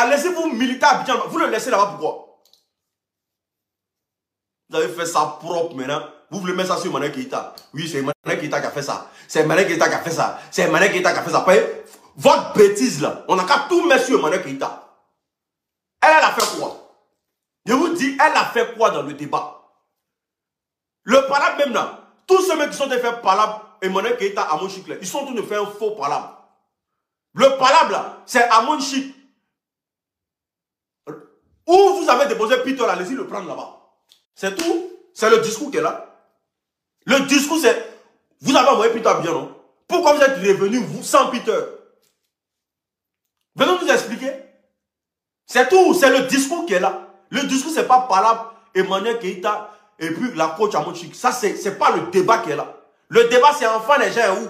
allez-y vous militer à Abidjan. Vous le laissez là-bas pourquoi? Vous avez fait ça propre maintenant. Vous voulez mettre ça sur Mané Keita. Oui, c'est Mané Keita qui a fait ça. C'est Mané Keita qui a fait ça. C'est Mané Keita qui a fait ça. Votre bêtise là, on n'a qu'à tout mettre sur Mané Keita. Elle, elle a fait quoi? Je vous dis, elle a fait quoi dans le débat? Le palabre même là, tous ceux qui sont fait palabre, Emmanuel Keita, Amon Chic, ils sont en train de faire faux palabre. Le palabre là, c'est Amon Chic. Avez déposé Peter, allez-y le prendre là-bas. C'est tout. C'est le discours qui est là. Le discours, c'est vous avez envoyé Peter bien, non? Pourquoi vous êtes revenu, vous, sans Peter? Venez nous expliquer. C'est tout. C'est le discours qui est là. Le discours, c'est pas palabre, Emmanuel Keita et puis la coach Amonchik. Ça, c'est pas le débat qui est là. Le débat, c'est enfin les gens où?